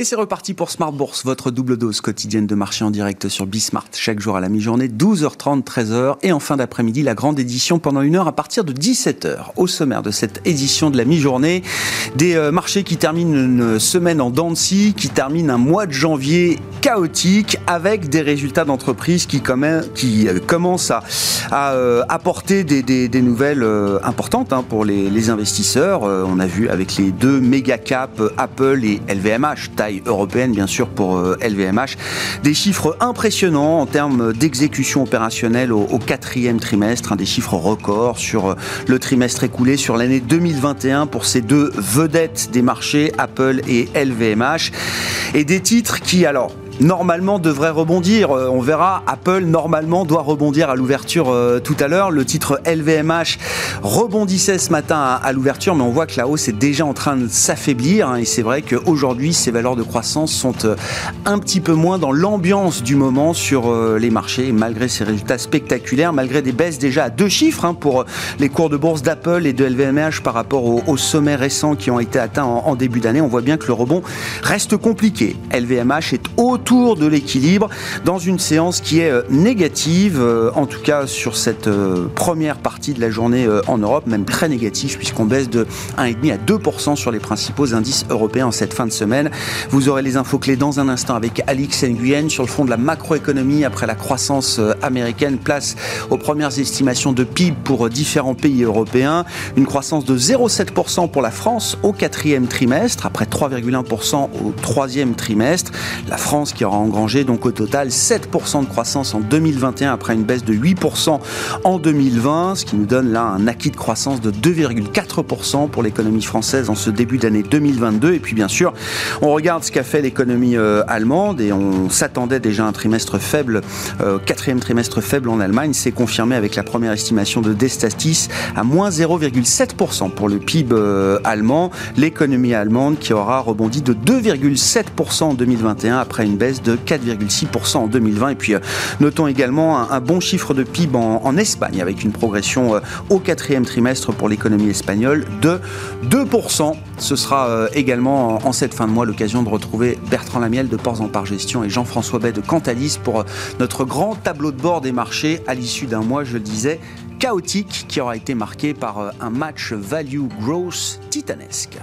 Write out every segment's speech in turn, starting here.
Et c'est reparti pour Smart Bourse, votre double dose quotidienne de marché en direct sur Bismart, chaque jour à la mi-journée, 12h30, 13h, et en fin d'après-midi, la grande édition pendant une heure à partir de 17h. Au sommaire de cette édition de la mi-journée, des euh, marchés qui terminent une semaine en dents qui terminent un mois de janvier chaotique, avec des résultats d'entreprise qui, euh, commencent à, euh, apporter des, nouvelles importantes hein, pour les, investisseurs. on a vu avec les deux méga caps, Apple et LVMH, européenne bien sûr pour LVMH, euh, des chiffres impressionnants en termes d'exécution opérationnelle au, quatrième trimestre, un des chiffres records sur euh, le trimestre écoulé sur l'année 2021 pour ces deux vedettes des marchés, Apple et LVMH, et des titres qui alors normalement devrait rebondir. Euh, on verra, Apple normalement doit rebondir à l'ouverture euh, tout à l'heure. Le titre LVMH rebondissait ce matin à, l'ouverture, mais on voit que la hausse est déjà en train de s'affaiblir. Hein, et c'est vrai qu'aujourd'hui, ces valeurs de croissance sont euh, un petit peu moins dans l'ambiance du moment sur les marchés, malgré ces résultats spectaculaires, malgré des baisses déjà à deux chiffres hein, pour les cours de bourse d'Apple et de LVMH par rapport aux, sommets récents qui ont été atteints en, en début d'année. On voit bien que le rebond reste compliqué. LVMH est autour de l'équilibre dans une séance qui est euh, négative, euh, en tout cas sur cette euh, première partie de la journée en Europe, même très négative puisqu'on baisse de 1,5 à 2% sur les principaux indices européens en cette fin de semaine. Vous aurez les infos clés dans un instant avec Alix Nguyen sur le fond de la macroéconomie après la croissance américaine. Place aux premières estimations de PIB pour différents pays européens. Une croissance de 0,7% pour la France au quatrième trimestre, après 3,1% au troisième trimestre. La France qui aura engrangé donc au total 7% de croissance en 2021 après une baisse de 8% en 2020, ce qui nous donne là un acquis de croissance de 2,4% pour l'économie française en ce début d'année 2022. Et puis bien sûr, on regarde ce qu'a fait l'économie euh, allemande et on s'attendait déjà à un trimestre faible, euh, quatrième trimestre faible en Allemagne. C'est confirmé avec la première estimation de Destatis à moins 0,7% pour le PIB euh, allemand. L'économie allemande qui aura rebondi de 2,7% en 2021 après une baisse de 4,6% en 2020. Et puis, euh, notons également un, bon chiffre de PIB en, Espagne, avec une progression euh, au quatrième trimestre pour l'économie espagnole de 2%. Ce sera euh, également en cette fin de mois l'occasion de retrouver Bertrand Lamiel de Ports en Par Gestion et Jean-François Bay de Cantalis pour notre grand tableau de bord des marchés à l'issue d'un mois, je le disais, chaotique qui aura été marqué par un match value growth titanesque.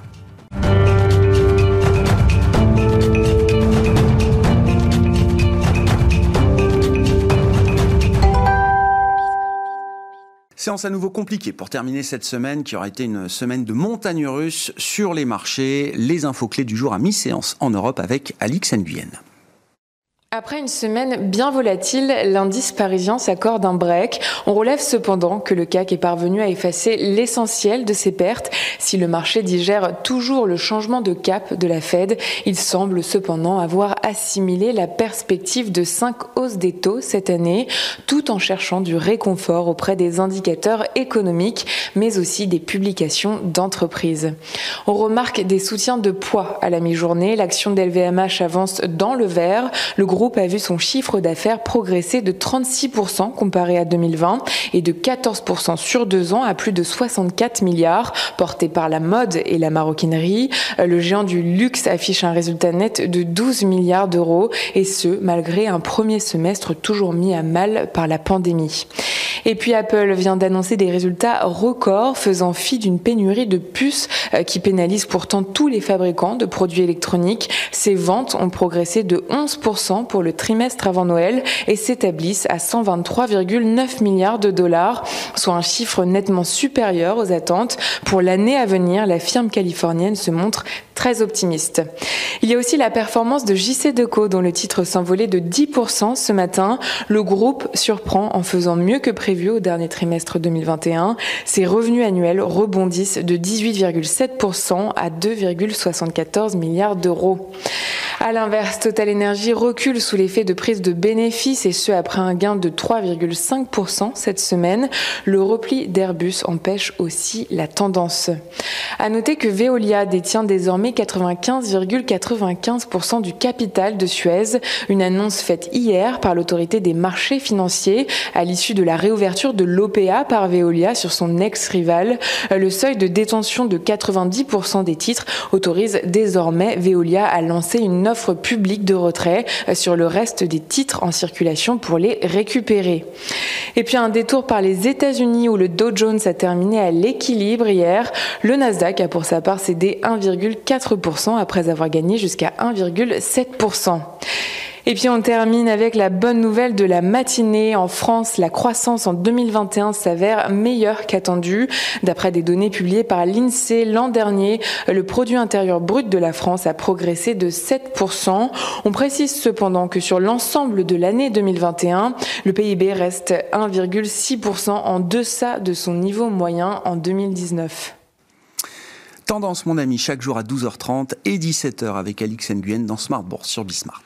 Séance à nouveau compliquée pour terminer cette semaine qui aura été une semaine de montagne russe sur les marchés. Les infos clés du jour à mi-séance en Europe avec Alix Nguyen. Après une semaine bien volatile, l'indice parisien s'accorde un break. On relève cependant que le CAC est parvenu à effacer l'essentiel de ses pertes. Si le marché digère toujours le changement de cap de la Fed, il semble cependant avoir assimilé la perspective de 5 hausses des taux cette année, tout en cherchant du réconfort auprès des indicateurs économiques, mais aussi des publications d'entreprises. On remarque des soutiens de poids à la mi-journée. L'action d'LVMH avance dans le vert. A vu son chiffre d'affaires progresser de 36% comparé à 2020 et de 14% sur deux ans à plus de 64 milliards, porté par la mode et la maroquinerie. Le géant du luxe affiche un résultat net de 12 milliards d'euros et ce, malgré un premier semestre toujours mis à mal par la pandémie. Et puis Apple vient d'annoncer des résultats records faisant fi d'une pénurie de puces euh, qui pénalise pourtant tous les fabricants de produits électroniques. Ses ventes ont progressé de 11% pour le trimestre avant Noël et s'établissent à 123,9 milliards de dollars, soit un chiffre nettement supérieur aux attentes. Pour l'année à venir, la firme californienne se montre très optimiste. Il y a aussi la performance de JC Deco dont le titre s'envolait de 10% ce matin. Le groupe surprend en faisant mieux que prévu au dernier trimestre 2021. Ses revenus annuels rebondissent de 18,7% à 2,74 milliards d'euros. À l'inverse, Total Energy recule sous l'effet de prise de bénéfices et ce après un gain de 3,5% cette semaine. Le repli d'Airbus empêche aussi la tendance. À noter que Veolia détient désormais 95,95% du capital de Suez, une annonce faite hier par l'autorité des marchés financiers à l'issue de la réouverture de l'OPA par Veolia sur son ex-rival. Le seuil de détention de 90% des titres autorise désormais Veolia à lancer une offre publique de retrait sur le reste des titres en circulation pour les récupérer. Et puis un détour par les États-Unis où le Dow Jones a terminé à l'équilibre hier. Le Nasdaq a pour sa part cédé 1,4% après avoir gagné jusqu'à 1,7%. Et puis on termine avec la bonne nouvelle de la matinée. En France, la croissance en 2021 s'avère meilleure qu'attendue. D'après des données publiées par l'INSEE l'an dernier, le produit intérieur brut de la France a progressé de 7%. On précise cependant que sur l'ensemble de l'année 2021, le PIB reste 1,6% en deçà de son niveau moyen en 2019. Tendance, mon ami, chaque jour à 12h30 et 17h avec Alix Nguyen dans Smart Bourse sur Bismart.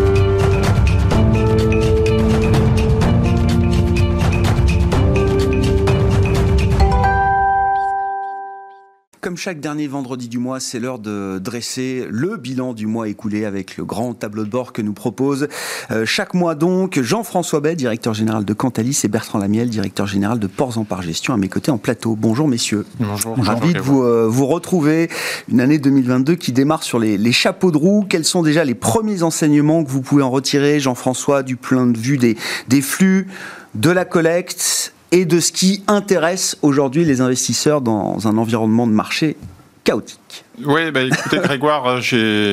Comme chaque dernier vendredi du mois, c'est l'heure de dresser le bilan du mois écoulé avec le grand tableau de bord que nous propose euh, chaque mois donc Jean-François Bay, directeur général de Cantalis, et Bertrand Lamiel, directeur général de Ports en Par Gestion, à mes côtés en plateau. Bonjour messieurs. Bonjour. Ravi de vous, euh, vous retrouver. Une année 2022 qui démarre sur les, les, chapeaux de roue. Quels sont déjà les premiers enseignements que vous pouvez en retirer, Jean-François, du plein de vue des, des flux, de la collecte et de ce qui intéresse aujourd'hui les investisseurs dans un environnement de marché chaotique. Oui, bah, écoutez Grégoire, euh,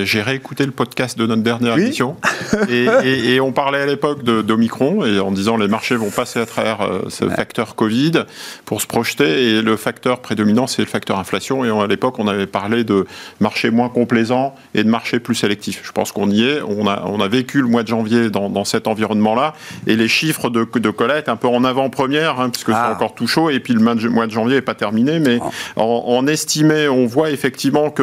j'ai réécouté le podcast de notre dernière émission. Et, on parlait à l'époque d'Omicron et en disant les marchés vont passer à travers euh, ce facteur Covid pour se projeter et le facteur prédominant c'est le facteur inflation. Et à l'époque on avait parlé de marché moins complaisant et de marché plus sélectif. Je pense qu'on y est, on a, on a vécu le mois de janvier dans, cet environnement-là. Et les chiffres de, de collecte un peu en avant-première hein, puisque c'est ah. encore tout chaud et puis le mois de janvier n'est pas terminé. Mais ah. en, en estimé on voit effectivement que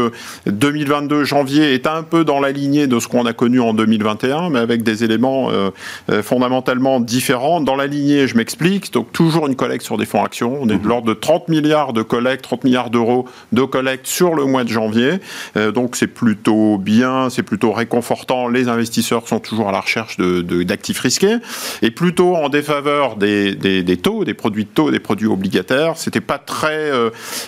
2022 janvier est un peu dans la lignée de ce qu'on a connu en 2021, mais avec des éléments euh, euh, fondamentalement différents. Dans la lignée, je m'explique, donc toujours une collecte sur des fonds actions. On est de mhm. l'ordre de 30 milliards de collecte, 30 milliards d'euros de collecte sur le mois de janvier. Euh, donc c'est plutôt bien, c'est plutôt réconfortant. Les investisseurs sont toujours à la recherche d'actifs de, risqués et plutôt en défaveur des, des, taux, des produits de taux, des produits obligataires. C'était pas très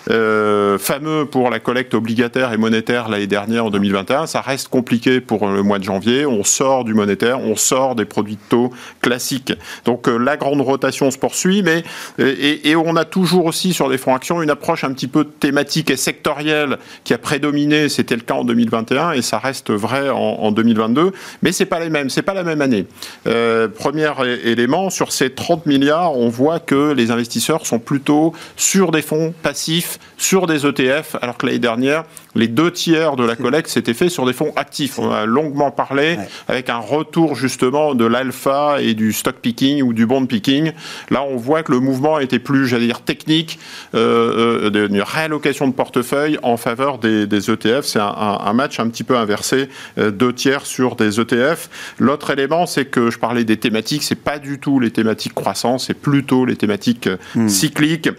fameux pour la collecte obligataire et monétaire l'année dernière en 2021. Ça reste compliqué pour le mois de janvier. On sort du monétaire, on sort des produits de taux classiques. Donc euh, la grande rotation se poursuit, mais et, on a toujours aussi sur les fonds actions une approche un petit peu thématique et sectorielle qui a prédominé. C'était le cas en 2021 et ça reste vrai en, 2022. Mais c'est pas les mêmes, c'est pas la même année. Euh, premier élément sur ces 30 milliards, on voit que les investisseurs sont plutôt sur des fonds passifs, sur des ETF, alors que l'année dernière les deux tiers de la collecte s'étaient faits sur des fonds actifs. On a longuement parlé avec un retour justement de l'alpha et du stock picking ou du bond picking. Là, on voit que le mouvement était plus, j'allais dire, technique, euh, euh d'une réallocation de portefeuille en faveur des, ETF. C'est un, match un petit peu inversé, euh, deux tiers sur des ETF. L'autre élément, c'est que je parlais des thématiques, c'est pas du tout les thématiques croissance, c'est plutôt les thématiques hmm. cycliques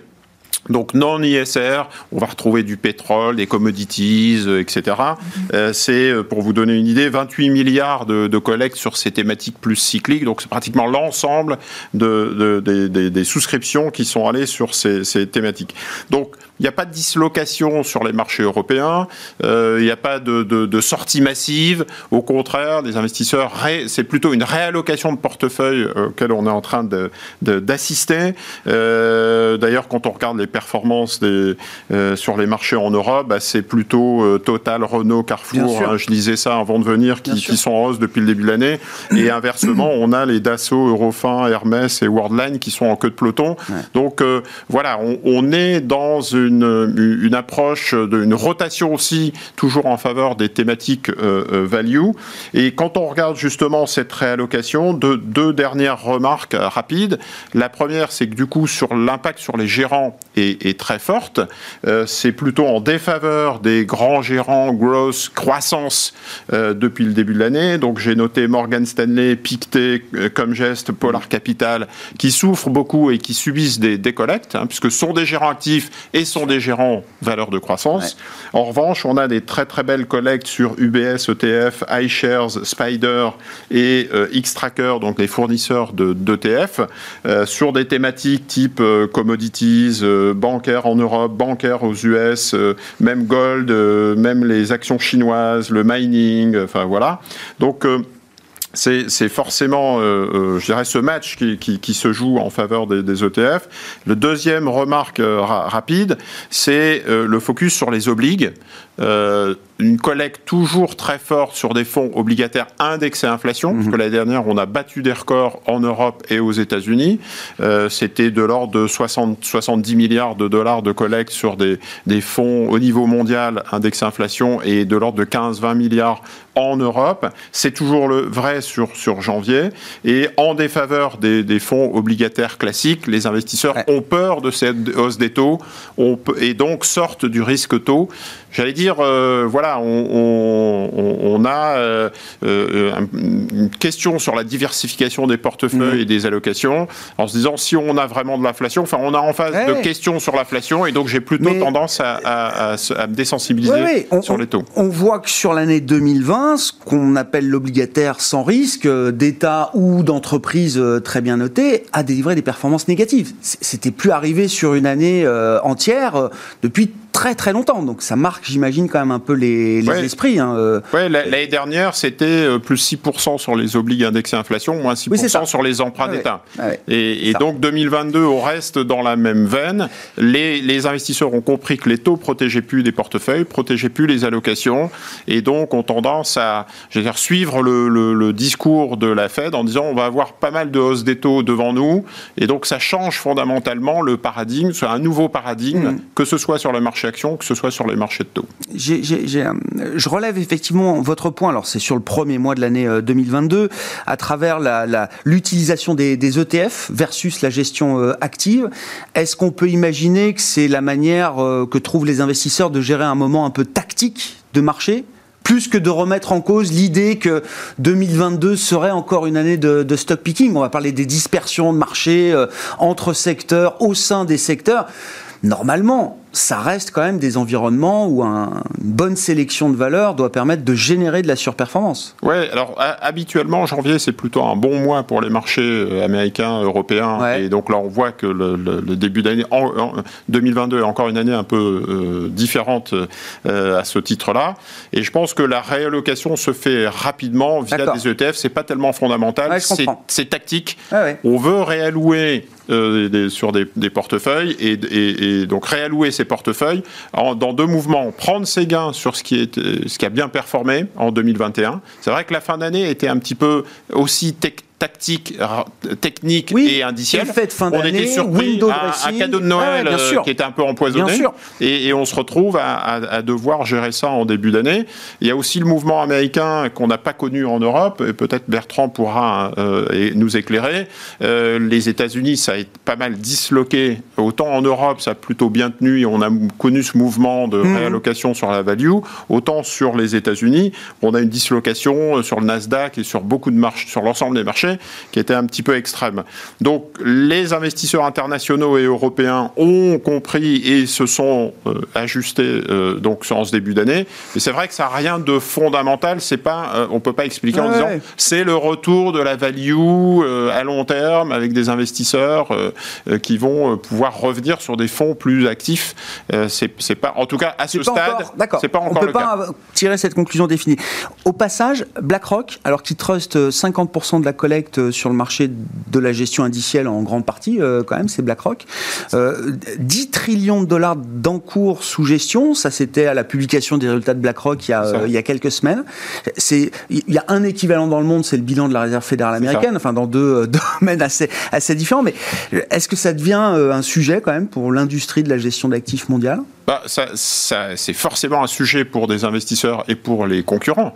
donc non ISR, on va retrouver du pétrole, des commodities, euh, etc. Mhm. Euh, c'est, euh, pour vous donner une idée, 28 milliards de, de collectes sur ces thématiques plus cycliques. Donc c'est pratiquement l'ensemble de, des souscriptions qui sont allées sur ces, ces thématiques. Donc il n'y a pas de dislocation sur les marchés européens, euh, il n'y a pas de, de, de, sortie massive. Au contraire, les investisseurs, c'est plutôt une réallocation de portefeuille euh, auquel on est en train d'assister. Euh, D'ailleurs, quand on regarde les performances des, euh, sur les marchés en Europe, bah, c'est plutôt Total, Renault, Carrefour, hein, je lisais ça avant de venir, qui, qui sont en hausse depuis le début de l'année. Et inversement, on a les Dassault, Eurofin, Hermès et Worldline qui sont en queue de peloton. Donc voilà, on, on est dans une une, approche, d'une rotation aussi, toujours en faveur des thématiques euh, euh, value. Et quand on regarde justement cette réallocation, de, deux dernières remarques rapides. La première, c'est que du coup, sur l'impact sur les gérants est, très forte. Euh, c'est plutôt en défaveur des grands gérants growth, croissance depuis le début de l'année. Donc j'ai noté Morgan Stanley, Pictet, Comgest, Polar Capital, qui souffrent beaucoup et qui subissent des décollectes, hein, puisque sont des gérants actifs et sont des gérants valeurs de croissance. En revanche, on a des très très belles collectes sur UBS, ETF, iShares, Spider et euh, Xtracker, donc les fournisseurs d'ETF, euh, sur des thématiques type euh, commodities, bancaires en Europe, bancaires aux US, même gold, même les actions chinoises, le mining, enfin voilà. Donc c'est forcément, euh, euh, je dirais, ce match qui, se joue en faveur des, ETF. Le deuxième remarque euh, rapide, c'est le focus sur les obligues une collecte toujours très forte sur des fonds obligataires indexés à inflation, parce que mhm. l'année dernière, on a battu des records en Europe et aux États-Unis. Euh, C'était de l'ordre de 60, 70 milliards de dollars de collecte sur des, des fonds au niveau mondial indexés à inflation et de l'ordre de 15-20 milliards en Europe. C'est toujours le vrai sur, sur janvier. Et en défaveur des, des fonds obligataires classiques, les investisseurs ont peur de cette hausse des taux on, et donc sortent du risque taux. J'allais dire, euh, voilà, on, a euh, euh, une question sur la diversification des portefeuilles mmh. et des allocations, en se disant si on a vraiment de l'inflation, enfin, on a en face de questions sur l'inflation, et donc j'ai plutôt tendance à, me désensibiliser sur les taux. On voit que sur l'année 2020, ce qu'on appelle l'obligataire sans risque, d'État ou d'entreprise très bien notée, a délivré des performances négatives. C'était plus arrivé sur une année entière depuis très très longtemps. Donc ça marque, j'imagine, quand même un peu les, esprits. Hein, euh. l'année dernière, c'était euh, plus 6% sur les obligues indexés inflation, moins 6% sur les emprunts d'État. et, donc 2022, on reste dans la même veine. Les, investisseurs ont compris que les taux protégeaient plus des portefeuilles, protégeaient plus les allocations, et donc ont tendance à dire, suivre le, discours de la Fed en disant on va avoir pas mal de hausses des taux devant nous, et donc ça change fondamentalement le paradigme, c'est un nouveau paradigme, mmh. que ce soit sur le marché que ce soit sur les marchés de taux. je relève effectivement votre point, alors c'est sur le premier mois de l'année 2022, euh, à travers l'utilisation des, ETF versus la gestion euh, active. Est-ce qu'on peut imaginer que c'est la manière euh, que trouvent les investisseurs de gérer un moment un peu tactique de marché plus que de remettre en cause l'idée que 2022 serait encore une année de, stock picking? On va parler des dispersions de marché entre secteurs, au sein des secteurs. Normalement, ça reste quand même des environnements où une bonne sélection de valeurs doit permettre de générer de la surperformance. Oui, alors habituellement, janvier, c'est plutôt un bon mois pour les marchés euh, américains, européens. Et donc là, on voit que le, début d'année, en, 2022 est encore une année un peu euh, différente euh, à ce titre-là. Et je pense que la réallocation se fait rapidement via des ETF. C'est pas tellement fondamental, c'est tactique. on veut réallouer sur des, portefeuilles et, et, donc réallouer portefeuilles dans deux mouvements. Prendre ses gains sur ce qui, est, ce qui a bien performé en 2021. C'est vrai que la fin d'année était un petit peu aussi technique tactique, technique et indiciel. on était surpris à un cadeau de Noël euh, qui était un peu empoisonné. Et, on se retrouve à, devoir gérer ça en début d'année. Il y a aussi le mouvement américain qu'on n'a pas connu en Europe, et peut-être Bertrand pourra euh, nous éclairer. Euh, les États-Unis, ça a été pas mal disloqué. Autant en Europe, ça a plutôt bien tenu et on a connu ce mouvement de mmh. réallocation sur la value. Autant sur les États-Unis, on a une dislocation sur le Nasdaq et sur beaucoup de marches, sur l'ensemble des marchés qui était un petit peu extrême. Donc les investisseurs internationaux et européens ont compris et se sont euh, ajustés euh, donc en ce début d'année. Mais c'est vrai que ça n'a rien de fondamental. C'est pas, euh, on peut pas expliquer en disant c'est le retour de la value à long terme avec des investisseurs qui vont pouvoir revenir sur des fonds plus actifs. c'est pas, en tout cas à ce stade, c'est pas encore on peut pas tirer cette conclusion définie. Au passage, BlackRock, alors qui trust 50% de la collecte euh, sur le marché de la gestion indicielle en grande partie, euh, quand même, c'est BlackRock. 10 euh, trillions de dollars d'encours sous gestion, ça c'était à la publication des résultats de BlackRock il y a, il y a quelques semaines. Il y a un équivalent dans le monde, c'est le bilan de la Réserve fédérale américaine, enfin dans deux domaines assez, assez différents. Mais est-ce que ça devient un sujet quand même pour l'industrie de la gestion d'actifs mondiale? Bah, ça, ça, c'est forcément un sujet pour des investisseurs et pour les concurrents.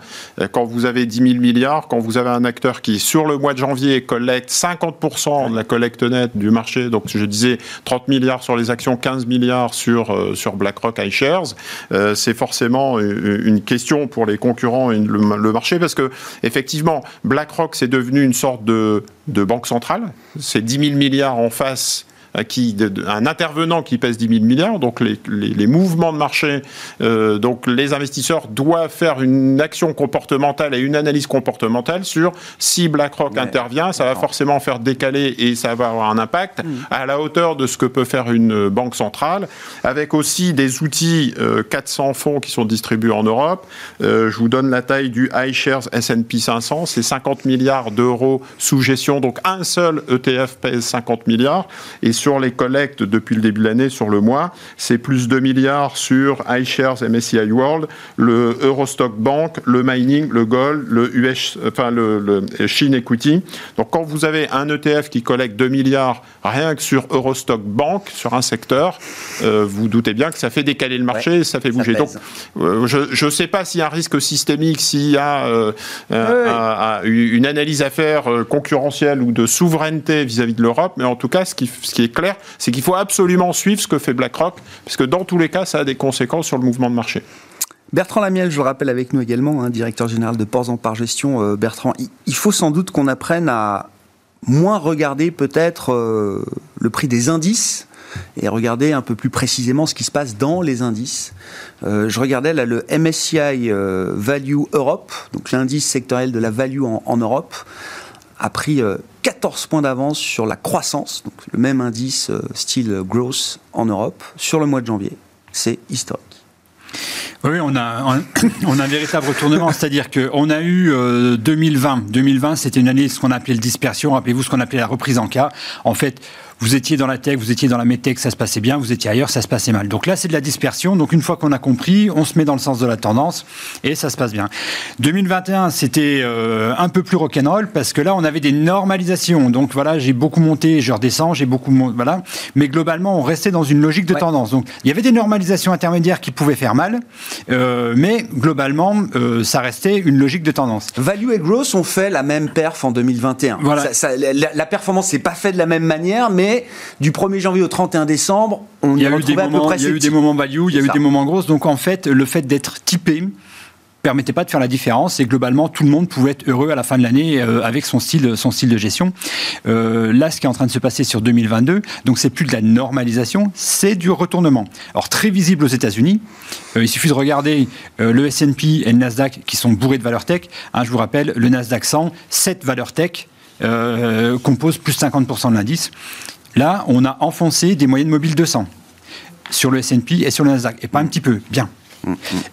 Quand vous avez 10 000 milliards, quand vous avez un acteur qui, sur le mois de janvier, collecte 50% de la collecte nette du marché, donc je disais 30 milliards sur les actions, 15 milliards sur, euh, sur BlackRock iShares, euh, c'est forcément une question pour les concurrents et le, le marché, parce que effectivement, BlackRock, c'est devenu une sorte de, de banque centrale. C'est 10 000 milliards en face qui, un intervenant qui pèse 10 000 milliards, donc les, les, mouvements de marché, euh, donc les investisseurs doivent faire une action comportementale et une analyse comportementale sur si BlackRock intervient, ça va forcément faire décaler et ça va avoir un impact mm. à la hauteur de ce que peut faire une banque centrale, avec aussi des outils 400 euh, fonds qui sont distribués en Europe. Euh, je vous donne la taille du iShares S&P 500, c'est 50 milliards d'euros sous gestion, donc un seul ETF pèse 50 milliards. Et sur les collectes depuis le début de l'année, sur le mois, c'est plus 2 milliards sur iShares MSCI World, le Eurostock Bank, le mining, le gold, le US, enfin le, le Chine Equity. Donc quand vous avez un ETF qui collecte 2 milliards rien que sur Eurostock Bank, sur un secteur, euh, vous doutez bien que ça fait décaler le marché, ça fait bouger. Donc euh, je ne sais pas s'il y a un risque systémique, s'il y a euh, une analyse à faire concurrentielle ou de souveraineté vis-à-vis de l'Europe, mais en tout cas, ce qui, ce qui est clair, c'est qu'il faut absolument suivre ce que fait BlackRock, parce que dans tous les cas, ça a des conséquences sur le mouvement de marché. Bertrand Lamiel, je le rappelle avec nous également, hein, directeur général de Ports en Par Gestion. Euh, Bertrand, il faut sans doute qu'on apprenne à moins regarder peut-être euh, le prix des indices et regarder un peu plus précisément ce qui se passe dans les indices. Euh, je regardais là le MSCI Value Europe, donc l'indice sectoriel de la value en, Europe, a pris 14 points d'avance sur la croissance, donc le même indice style growth en Europe, sur le mois de janvier. C'est historique. Oui, on a, on a un véritable retournement, c'est-à-dire qu'on a eu 2020. Euh, 2020, c'était une année ce qu'on appelait le dispersion. Rappelez-vous ce qu'on appelait la reprise en cas. En fait, vous étiez dans la tech, vous étiez dans la medtech, ça se passait bien, vous étiez ailleurs, ça se passait mal. Donc là, c'est de la dispersion. Donc une fois qu'on a compris, on se met dans le sens de la tendance et ça se passe bien. 2021, c'était euh, un peu plus rock'n'roll parce que là, on avait des normalisations. Donc voilà, j'ai beaucoup monté, je redescends, j'ai beaucoup monté, voilà. Mais globalement, on restait dans une logique de tendance. Donc il y avait des normalisations intermédiaires qui pouvaient faire mal, euh, mais globalement, euh, ça restait une logique de tendance. Value et growth ont fait la même perf en 2021. Voilà. la, la, performance n'est pas faite de la même manière, mais du 1er janvier au 31 décembre, on y a eu des moments, Il y a eu des moments value, il y a eu des moments grosses. Donc en fait, le fait d'être typé, permettait pas de faire la différence et globalement tout le monde pouvait être heureux à la fin de l'année euh, avec son style son style de gestion. Euh, là, ce qui est en train de se passer sur 2022, donc c'est plus de la normalisation, c'est du retournement. Alors très visible aux États-Unis. Euh, il suffit de regarder le S&P et le Nasdaq qui sont bourrés de valeurs tech. Hein, je vous rappelle, le Nasdaq 100, 7 valeurs tech composent plus de 50% de l'indice. Là, on a enfoncé des moyennes mobiles 200 sur le S&P et sur le Nasdaq. Et pas un petit peu, bien.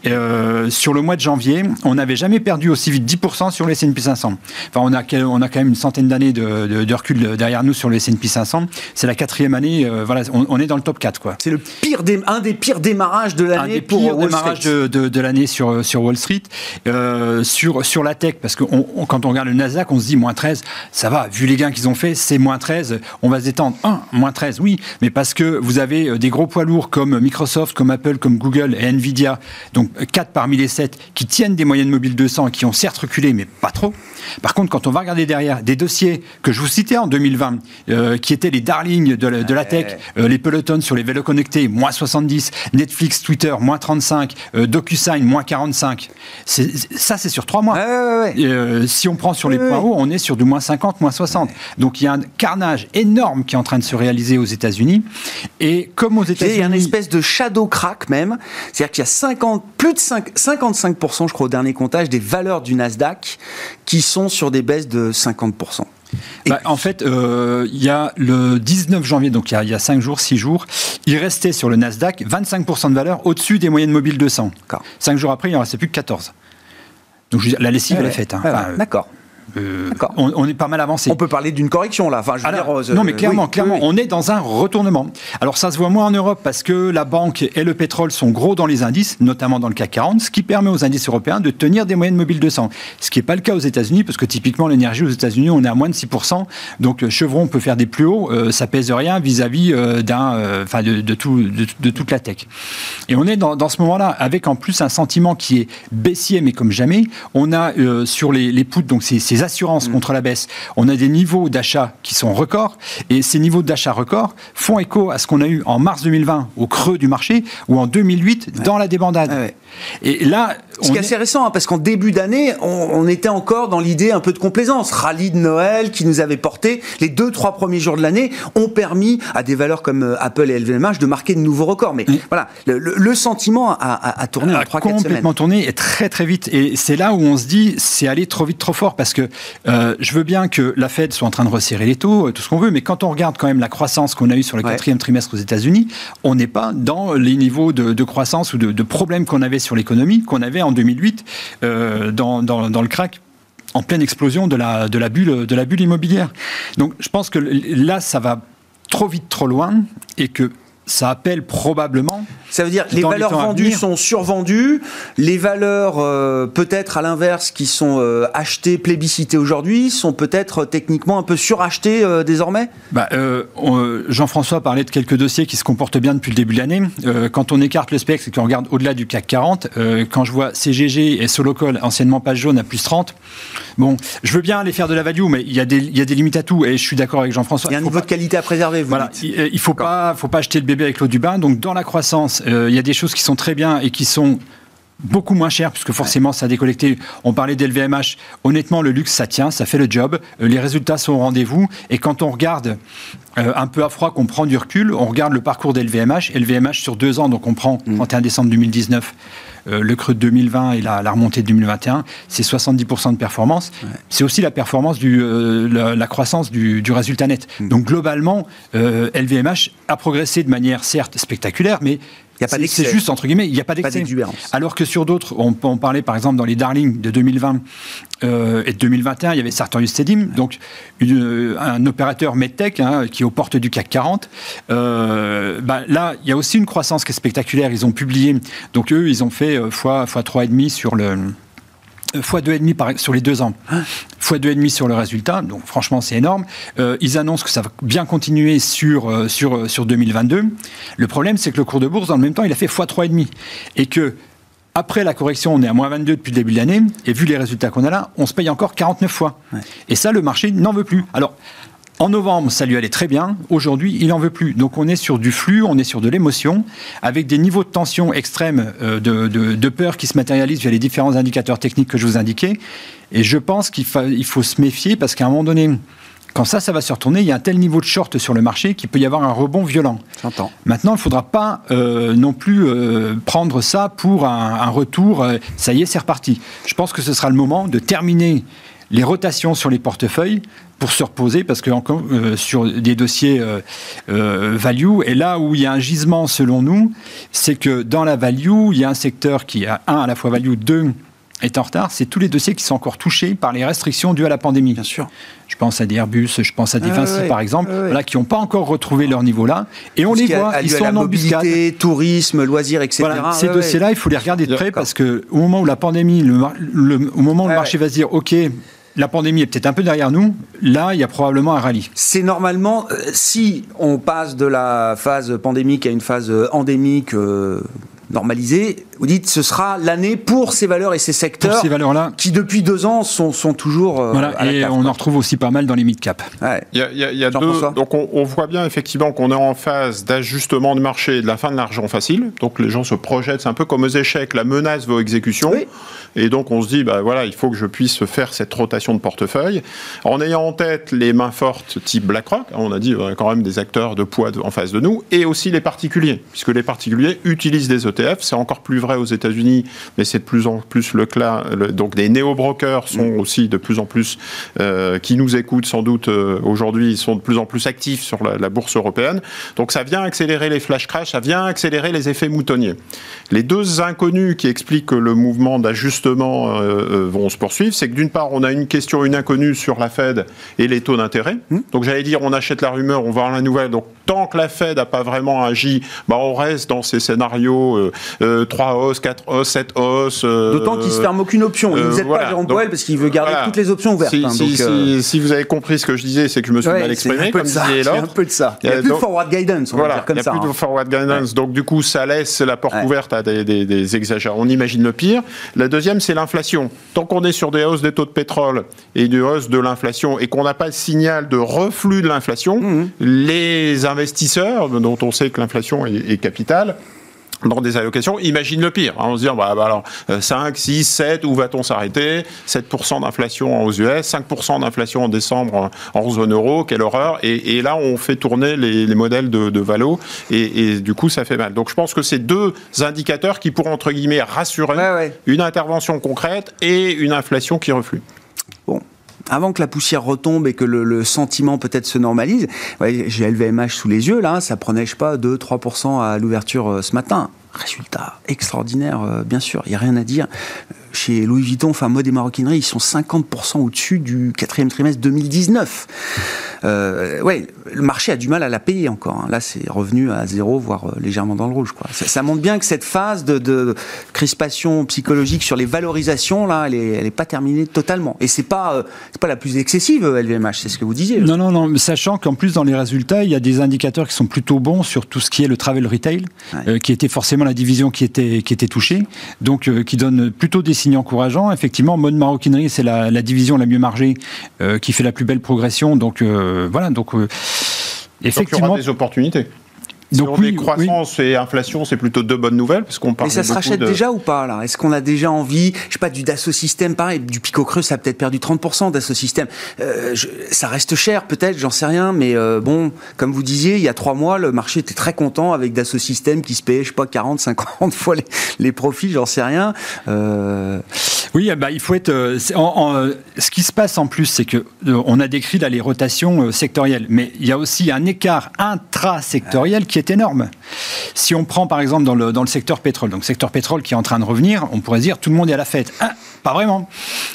Euh, sur le mois de janvier, on n'avait jamais perdu aussi vite 10% sur le S&P 500. Enfin, on a, on a quand même une centaine d'années de, recul derrière nous sur le S&P 500. C'est la quatrième année, euh, voilà, on, est dans le top 4. quoi. C'est le pire un des pires démarrages de l'année pour de, de, l'année sur, sur Wall Street. Euh, sur, sur la tech, parce que quand on regarde le Nasdaq, on se dit moins 13, ça va, vu les gains qu'ils ont fait, c'est moins 13, on va se détendre. 1, moins 13, oui, mais parce que vous avez des gros poids lourds comme Microsoft, comme Apple, comme Google et Nvidia donc 4 parmi les 7 qui tiennent des moyennes mobiles 200 et qui ont certes reculé, mais pas trop. Par contre, quand on va regarder derrière des dossiers que je vous citais en 2020, euh, qui étaient les darlings de la, tech, euh, les pelotons sur les vélos connectés, moins 70, Netflix, Twitter, moins 35, euh, DocuSign, moins 45. Ça, c'est sur 3 mois. si on prend sur les points hauts, on est sur du moins 50, moins 60. Donc il y a un carnage énorme qui est en train de se réaliser aux États-Unis. Et comme aux États-Unis. Il y a une espèce de shadow crack même. C'est-à-dire qu'il y a 50, plus de 5, 55%, je crois, au dernier comptage, des valeurs du Nasdaq qui sont sur des baisses de 50%. Bah, en fait, euh, il y a le 19 janvier, donc il y a, 5 jours, 6 jours, il restait sur le Nasdaq 25% de valeur au-dessus des moyennes mobiles 200. 5 jours après, il en restait plus que 14. Donc la lessive, elle est faite. Hein. D'accord. Euh, on, est pas mal avancé. On peut parler d'une correction là. Enfin, je veux dire, euh, non, mais clairement, clairement, on est dans un retournement. Alors ça se voit moins en Europe parce que la banque et le pétrole sont gros dans les indices, notamment dans le CAC 40, ce qui permet aux indices européens de tenir des moyennes mobiles de 100. Ce qui n'est pas le cas aux États-Unis parce que typiquement l'énergie aux États-Unis, on est à moins de 6%. Donc euh, Chevron peut faire des plus hauts, ça pèse rien vis-à-vis d'un, enfin de, tout, de, toute la tech. Et on est dans, ce moment-là avec en plus un sentiment qui est baissier mais comme jamais. On a sur les, les poutres donc ces, ces assurances mm. contre la baisse. On a des niveaux d'achat qui sont records, et ces niveaux d'achat records font écho à ce qu'on a eu en mars 2020 au creux du marché ou en 2008 dans la débandade. Et là, ce qui est assez récent, hein, parce qu'en début d'année, on, était encore dans l'idée un peu de complaisance. Rallye de Noël qui nous avait porté les deux, trois premiers jours de l'année ont permis à des valeurs comme euh, Apple et LVMH de marquer de nouveaux records. Mais voilà, le, sentiment a, tourné en trois, quatre semaines. Complètement tourné et très très vite. Et c'est là où on se dit, c'est allé trop vite, trop fort, parce que euh, je veux bien que la Fed soit en train de resserrer les taux, euh, tout ce qu'on veut, mais quand on regarde quand même la croissance qu'on a eue sur le quatrième trimestre aux États-Unis, on n'est pas dans les niveaux de, croissance ou de, de problèmes qu'on avait sur l'économie qu'on avait en 2008 euh, dans, dans, le crack en pleine explosion de la, de, la bulle, de la bulle immobilière. Donc je pense que là, ça va trop vite, trop loin, et que ça appelle probablement. Ça veut dire les valeurs vendues sont survendues, les valeurs euh, peut-être à l'inverse qui sont euh, achetées, plébiscitées aujourd'hui, sont peut-être techniquement un peu surachetées euh, désormais? Bah, Jean-François parlait de quelques dossiers qui se comportent bien depuis le début de l'année. quand on écarte le spectre et qu'on regarde au-delà du CAC 40, quand je vois CGG et Solocol, anciennement page jaune, à plus 30, bon, je veux bien aller faire de la value, mais il y, a des, il y a des limites à tout et je suis d'accord avec Jean-François. Il y a un niveau de qualité à préserver, vous Voilà, il ne faut pas, faut pas acheter le bébé avec l'eau du bain. Donc dans la croissance, euh, il y a des choses qui sont très bien et qui sont beaucoup moins chères, puisque forcément ça a décollecté. On parlait d'LVMH. Honnêtement, le luxe, ça tient, ça fait le job. Euh, les résultats sont au rendez-vous. Et quand on regarde euh, un peu à froid, qu'on prend du recul, on regarde le parcours d'LVMH. LVMH sur deux ans, donc on prend 31 mm. décembre 2019, le creux de 2020 et la, remontée de 2021, c'est 70% de performance. C'est aussi la performance du la, croissance du, résultat net. Mm. Donc globalement, LVMH a progressé de manière certes spectaculaire, mais c'est juste, entre guillemets, il n'y a pas d'excès. Alors que sur d'autres, on, on parlait par exemple dans les Darling de 2020 euh, et de 2021, il y avait Sartorius Stedim, donc une, un opérateur medtech hein, qui est aux portes du CAC 40. Euh, bah, là, il y a aussi une croissance qui est spectaculaire. Ils ont publié, donc eux, ils ont fait euh, fois, fois 3,5 sur le fois 2,5 sur les deux ans, fois 2,5 sur le résultat, donc franchement c'est énorme. Euh, ils annoncent que ça va bien continuer sur, euh, sur, euh, sur 2022. Le problème c'est que le cours de bourse dans le même temps il a fait fois 3,5 et que après la correction, on est à moins 22 depuis le début de l'année, et vu les résultats qu'on a là, on se paye encore 49 fois. Et ça, le marché n'en veut plus. Alors, en novembre, ça lui allait très bien. Aujourd'hui, il n'en veut plus. Donc on est sur du flux, on est sur de l'émotion, avec des niveaux de tension extrêmes, euh, de, peur qui se matérialisent via les différents indicateurs techniques que je vous indiquais. Et je pense qu'il faut se méfier parce qu'à un moment donné, quand ça, ça va se retourner, il y a un tel niveau de short sur le marché qu'il peut y avoir un rebond violent. J'entends. Maintenant, il ne faudra pas euh, non plus euh, prendre ça pour un, un retour. ça y est, c'est reparti. Je pense que ce sera le moment de terminer les rotations sur les portefeuilles pour se reposer, parce que encore, euh, sur des dossiers euh, euh, value, et là où il y a un gisement selon nous, c'est que dans la value, il y a un secteur qui a, un, à la fois value, deux, est en retard, c'est tous les dossiers qui sont encore touchés par les restrictions dues à la pandémie. Bien sûr. Je pense à des Airbus, je pense à des Vinci par exemple, qui n'ont pas encore retrouvé leur niveau là, et on les voit, ils sont en embuscade. tourisme, loisirs, etc. ces dossiers-là, il faut les regarder de près parce que au moment où la pandémie, le, au moment où le marché va se dire, ok, la pandémie est peut-être un peu derrière nous. Là, il y a probablement un rallye. C'est normalement, euh, si on passe de la phase pandémique à une phase euh, endémique, euh, normalisé, vous dites ce sera l'année pour ces valeurs et ces secteurs ces valeurs-là. qui depuis deux ans sont, sont toujours euh, voilà, et on en retrouve aussi pas mal dans les mid-cap. Il y a, deux, donc on, voit bien effectivement qu'on est en phase d'ajustement de marché et de la fin de l'argent facile. Donc les gens se projettent, c'est un peu comme aux échecs, la menace vos exécutions. Et donc on se dit, bah voilà, il faut que je puisse faire cette rotation de portefeuille en ayant en tête les mains fortes type BlackRock. On a dit a quand même des acteurs de poids en face de nous et aussi les particuliers, puisque les particuliers utilisent des ETF c'est encore plus vrai aux États-Unis, mais c'est de plus en plus le cas. donc les néo-brokers sont mm. aussi de plus en plus, euh, qui nous écoutent sans doute euh, aujourd'hui, sont de plus en plus actifs sur la, bourse européenne. Donc ça vient accélérer les flash crash, ça vient accélérer les effets moutonniers. Les deux inconnus qui expliquent que le mouvement d'ajustement euh, vont se poursuivre, c'est que d'une part, on a une question, une inconnue sur la Fed et les taux d'intérêt. Mm. Donc j'allais dire, on achète la rumeur, on va la nouvelle. Donc tant que la Fed n'a pas vraiment agi, bah, on reste dans ces scénarios 3 hausse, 4 hausses, 7 hausses. D'autant qu'il se ferme aucune option. Il ne vous aide pas Jérôme Powell parce qu'il veut garder toutes les options ouvertes. Si, hein, si, vous avez compris ce que je disais, c'est que je me suis mal exprimé, comme disait l'autre. un peu de ça. Il n'y a, plus de forward guidance, on va dire comme ça. Il n'y a plus de hein. forward guidance. Donc, du coup, ça laisse la porte ouverte à des, des, des exagérations. On imagine le pire. La deuxième, c'est l'inflation. Tant qu'on est sur des hausses des taux de pétrole et des hausses de l'inflation et qu'on n'a pas de signal de reflux de l'inflation, mmh. les investisseurs, dont on sait que l'inflation est, est capitale, dans des allocations, imagine le pire. Hein, on se dit, bah, bah alors, 5, 6, 7, où va-t-on s'arrêter? 7% d'inflation aux US, 5% d'inflation en décembre en zone euro, quelle horreur. Et, et là, on fait tourner les, les modèles de, de Valo, et, et, du coup, ça fait mal. Donc, je pense que c'est deux indicateurs qui pourront, entre guillemets, rassurer ouais, ouais. une intervention concrète et une inflation qui reflue. Avant que la poussière retombe et que le, sentiment peut-être se normalise, ouais, j'ai LVMH sous les yeux, là, ça prenait, je pas, 2-3% à l'ouverture euh, ce matin. Résultat extraordinaire, euh, bien sûr, il n'y a rien à dire. Chez Louis Vuitton, enfin mode et maroquinerie, ils sont 50% au-dessus du quatrième trimestre 2019. Euh, ouais, le marché a du mal à la payer encore. Hein. Là, c'est revenu à zéro, voire euh, légèrement dans le rouge. Quoi. Ça, ça, montre bien que cette phase de, de, crispation psychologique sur les valorisations, là, elle n'est elle est pas terminée totalement. Et c'est pas, euh, pas la plus excessive, LVMH, c'est ce que vous disiez. Non, non, non. Sachant qu'en plus, dans les résultats, il y a des indicateurs qui sont plutôt bons sur tout ce qui est le travel retail, ouais. euh, qui était forcément la division qui était, qui était touchée, donc euh, qui donne plutôt des signes encourageants. Effectivement, mode maroquinerie, c'est la, la, division la mieux margée, euh, qui fait la plus belle progression. Donc voilà, donc effectivement. Donc, il y aura des opportunités. Donc Sur oui, croissance oui. et inflation, c'est plutôt deux bonnes nouvelles parce qu'on parle. Mais ça se rachète de... déjà ou pas là? Est-ce qu'on a déjà envie, je sais pas, du Dassault Systèmes, pareil, du Pico Creux, ça a peut-être perdu 30% Dassault Systèmes. Euh, je, ça reste cher peut-être, j'en sais rien, mais euh, bon, comme vous disiez, il y a trois mois, le marché était très content avec Dassault Systèmes qui se payait, je sais pas, 40, 50 fois les, les profits, j'en sais rien. Euh... Oui, bah, il faut être. Euh, en, ce qui se passe en plus, c'est que euh, on a décrit là les rotations euh, sectorielles, mais il y a aussi un écart intra-sectoriel qui est énorme. Si on prend par exemple dans le, dans le secteur pétrole, donc secteur pétrole qui est en train de revenir, on pourrait dire tout le monde est à la fête. Pas vraiment.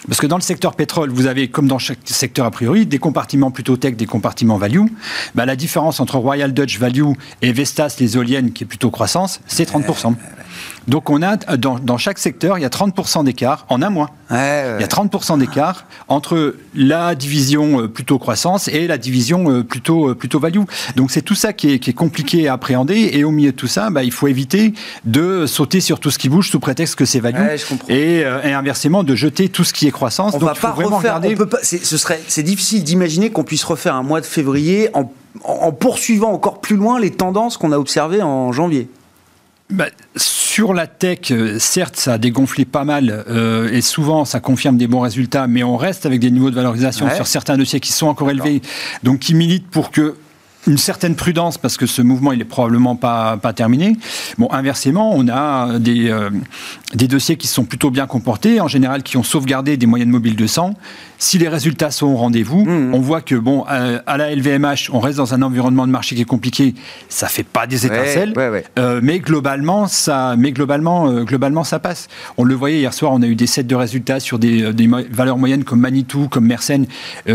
Parce que dans le secteur pétrole, vous avez, comme dans chaque secteur a priori, des compartiments plutôt tech, des compartiments value. Bah, la différence entre Royal Dutch Value et Vestas, les éoliennes, qui est plutôt croissance, c'est 30%. Donc on a, dans, dans, chaque secteur, il y a 30% d'écart en un mois. Ouais, ouais. Il y a 30% d'écart entre la division plutôt croissance et la division plutôt, plutôt value. Donc c'est tout ça qui est, qui est, compliqué à appréhender. Et au milieu de tout ça, bah, il faut éviter de sauter sur tout ce qui bouge sous prétexte que c'est value. Ouais, et, euh, et, inversement, de jeter tout ce qui est croissance. On Donc va pas refaire, regarder. on peut pas, ce serait, c'est difficile d'imaginer qu'on puisse refaire un mois de février en, en poursuivant encore plus loin les tendances qu'on a observées en janvier. Bah, sur la tech, euh, certes, ça a dégonflé pas mal euh, et souvent ça confirme des bons résultats, mais on reste avec des niveaux de valorisation Ouais. sur certains dossiers qui sont encore élevés, donc qui militent pour que une certaine prudence parce que ce mouvement il est probablement pas pas terminé. Bon, inversement, on a des euh, des dossiers qui sont plutôt bien comportés, en général qui ont sauvegardé des moyennes mobiles de 100. Si les résultats sont au rendez-vous, Mmh. on voit que bon, euh, à la LVMH, on reste dans un environnement de marché qui est compliqué. Ça fait pas des étincelles, ouais, ouais. euh, mais globalement, ça, mais globalement, euh, globalement, ça passe. On le voyait hier soir, on a eu des sets de résultats sur des, euh, des valeurs moyennes comme Manitou, comme Mersenne,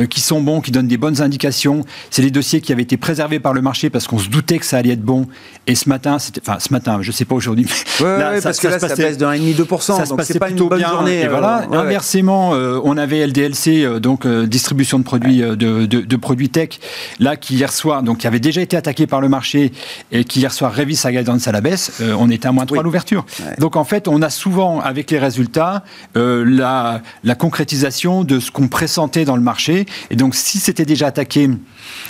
qui sont bons, qui donnent des bonnes indications. C'est des dossiers qui avaient été préservés par le marché parce qu'on se doutait que ça allait être bon. Et ce matin, c'était, enfin, ce matin, je sais pas aujourd'hui. mais là, parce que là, se ça passait- baisse d'un et demi, 2%. ça se donc passait c'est pas une bonne bien. journée. Et voilà. Inversement, on avait LDLC, euh, donc euh, distribution de produits euh, de, de- de produits tech, là qui hier soir, donc qui avait déjà été attaqué par le marché et qui hier soir révise sa guidance à la baisse. euh, on était à moins 3 Oui. à l'ouverture. Ouais. Donc en fait, on a souvent avec les résultats euh, la, la concrétisation de ce qu'on pressentait dans le marché. Et donc si c'était déjà attaqué,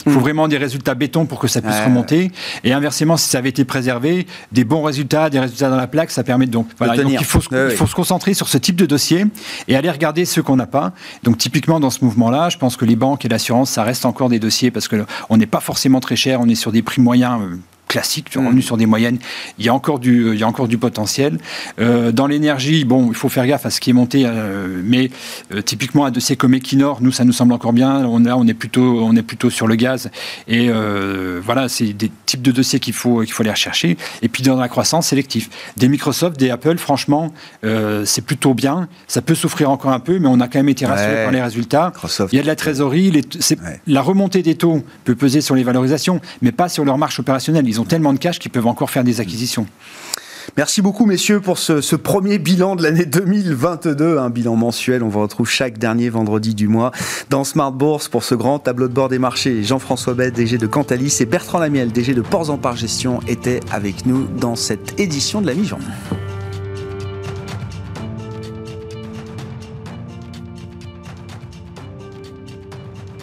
il faut vraiment des résultats béton pour que ça puisse Hmm. Ouais. remonter. Et inversement, si ça avait été préservé, des bons résultats, des résultats dans la plaque, ça permet donc. Voilà, donc tenir. il faut, se, Ouais, il ouais. faut se concentrer sur ce type de dossier et aller regarder ceux qu'on n'a pas. Donc typiquement dans ce mouvement-là, je pense que les banques et l'assurance, ça reste encore des dossiers parce que on n'est pas forcément très cher, on est sur des prix moyens. Classiques, Mm. revenus sur des moyennes, il y a encore du, il y a encore du potentiel. Euh, dans l'énergie, bon, il faut faire gaffe à ce qui est monté, euh, mais euh, typiquement un dossier comme Equinor, nous, ça nous semble encore bien. On, là, on est plutôt, on est plutôt sur le gaz, et voilà, c'est des types de dossiers qu'il faut, qu'il faut aller rechercher. Et puis dans la croissance sélective, des Microsoft, des Apple, franchement, c'est plutôt bien. Ça peut souffrir encore un peu, mais on a quand même été rassuré Ouais. par les résultats. Microsoft. Il y a de la trésorerie. les- c'est- Ouais. La remontée des taux peut peser sur les valorisations, mais pas sur leur marche opérationnelle. Ils ont tellement de cash qu'ils peuvent encore faire des acquisitions. Merci beaucoup, messieurs, pour ce, premier bilan de l'année 2022, un bilan mensuel. On vous retrouve chaque dernier vendredi du mois dans Smart Bourse pour ce grand tableau de bord des marchés. Jean-François Bête, DG de Cantalis, et Bertrand Lamiel, DG de Ports en Par Gestion, étaient avec nous dans cette édition de la mi-journée.